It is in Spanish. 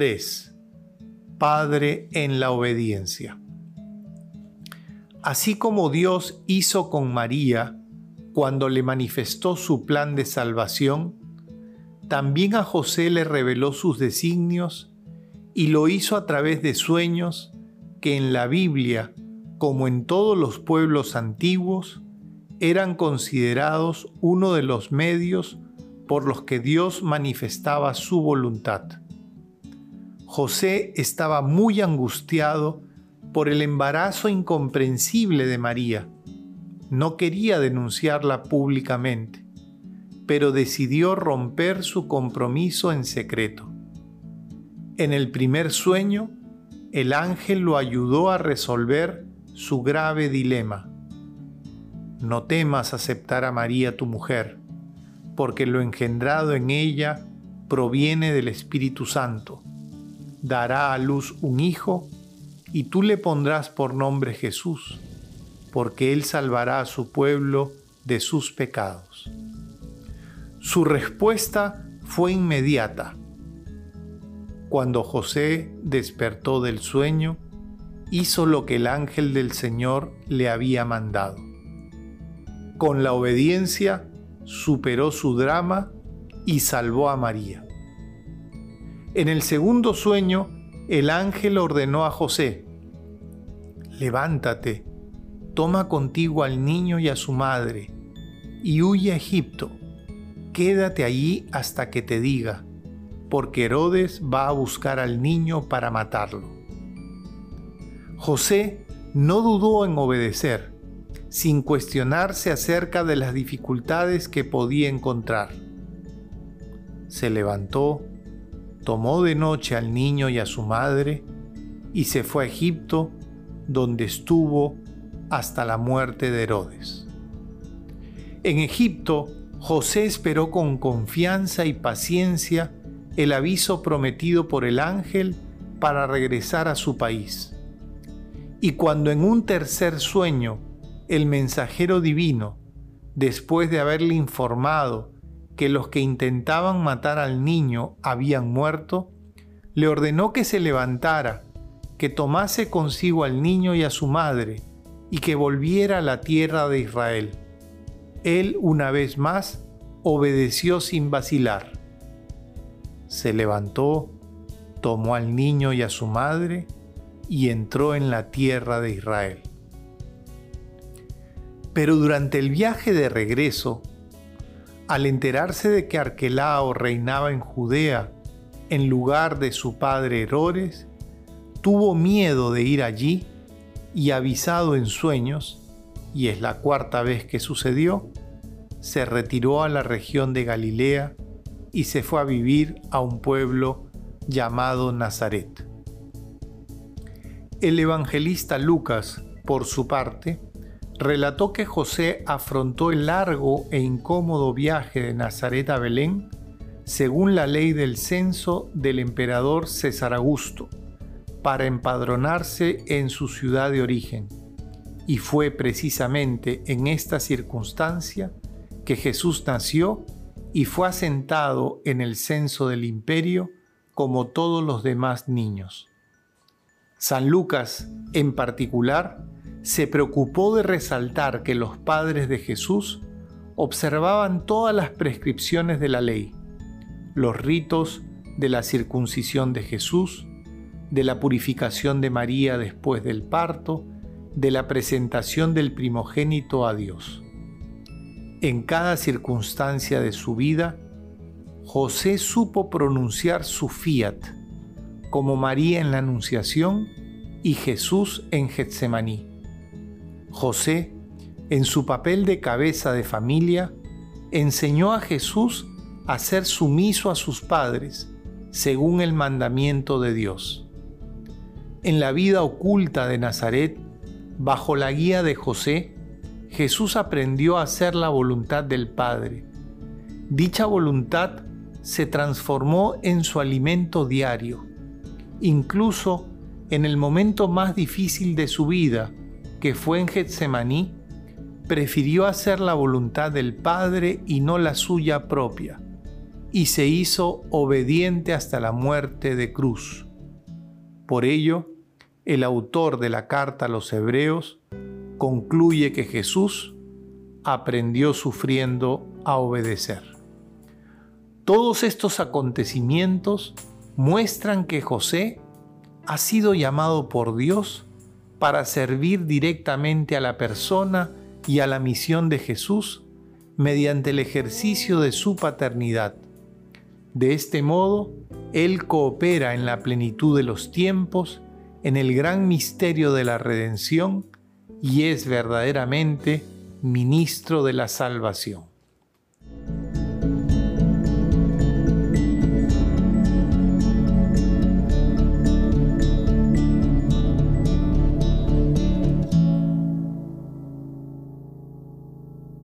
3. Padre en la obediencia. Así como Dios hizo con María cuando le manifestó su plan de salvación, también a José le reveló sus designios y lo hizo a través de sueños que en la Biblia, como en todos los pueblos antiguos, eran considerados uno de los medios por los que Dios manifestaba su voluntad. José estaba muy angustiado por el embarazo incomprensible de María. No quería denunciarla públicamente, pero decidió romper su compromiso en secreto. En el primer sueño, el ángel lo ayudó a resolver su grave dilema. No temas aceptar a María tu mujer, porque lo engendrado en ella proviene del Espíritu Santo. Dará a luz un hijo y tú le pondrás por nombre Jesús, porque él salvará a su pueblo de sus pecados. Su respuesta fue inmediata. Cuando José despertó del sueño, hizo lo que el ángel del Señor le había mandado. Con la obediencia superó su drama y salvó a María. En el segundo sueño, el ángel ordenó a José, levántate, toma contigo al niño y a su madre, y huye a Egipto. Quédate allí hasta que te diga, porque Herodes va a buscar al niño para matarlo. José no dudó en obedecer, sin cuestionarse acerca de las dificultades que podía encontrar. Se levantó, tomó de noche al niño y a su madre y se fue a Egipto, donde estuvo hasta la muerte de Herodes. En Egipto, José esperó con confianza y paciencia el aviso prometido por el ángel para regresar a su país. Y cuando en un tercer sueño el mensajero divino, después de haberle informado que los que intentaban matar al niño habían muerto, le ordenó que se levantara, que tomase consigo al niño y a su madre, y que volviera a la tierra de Israel. Él una vez más obedeció sin vacilar. Se levantó, tomó al niño y a su madre, y entró en la tierra de Israel. Pero durante el viaje de regreso, al enterarse de que Arquelao reinaba en Judea en lugar de su padre Herodes, tuvo miedo de ir allí y avisado en sueños, y es la cuarta vez que sucedió, se retiró a la región de Galilea y se fue a vivir a un pueblo llamado Nazaret. El evangelista Lucas, por su parte, relató que José afrontó el largo e incómodo viaje de Nazaret a Belén según la ley del censo del emperador César Augusto, para empadronarse en su ciudad de origen. Y fue precisamente en esta circunstancia que Jesús nació y fue asentado en el censo del imperio como todos los demás niños. San Lucas, en particular, se preocupó de resaltar que los padres de Jesús observaban todas las prescripciones de la ley, los ritos de la circuncisión de Jesús, de la purificación de María después del parto, de la presentación del primogénito a Dios. En cada circunstancia de su vida, José supo pronunciar su fiat, como María en la Anunciación y Jesús en Getsemaní. José, en su papel de cabeza de familia, enseñó a Jesús a ser sumiso a sus padres, según el mandamiento de Dios. En la vida oculta de Nazaret, bajo la guía de José, Jesús aprendió a hacer la voluntad del Padre. Dicha voluntad se transformó en su alimento diario, incluso en el momento más difícil de su vida, que fue en Getsemaní, prefirió hacer la voluntad del Padre y no la suya propia. y se hizo obediente hasta la muerte de cruz. Por ello, el autor de la carta a los hebreos concluye que Jesús aprendió sufriendo a obedecer. Todos estos acontecimientos muestran que José ha sido llamado por Dios para servir directamente a la persona y a la misión de Jesús mediante el ejercicio de su paternidad. De este modo, Él coopera en la plenitud de los tiempos, en el gran misterio de la redención, y es verdaderamente ministro de la salvación.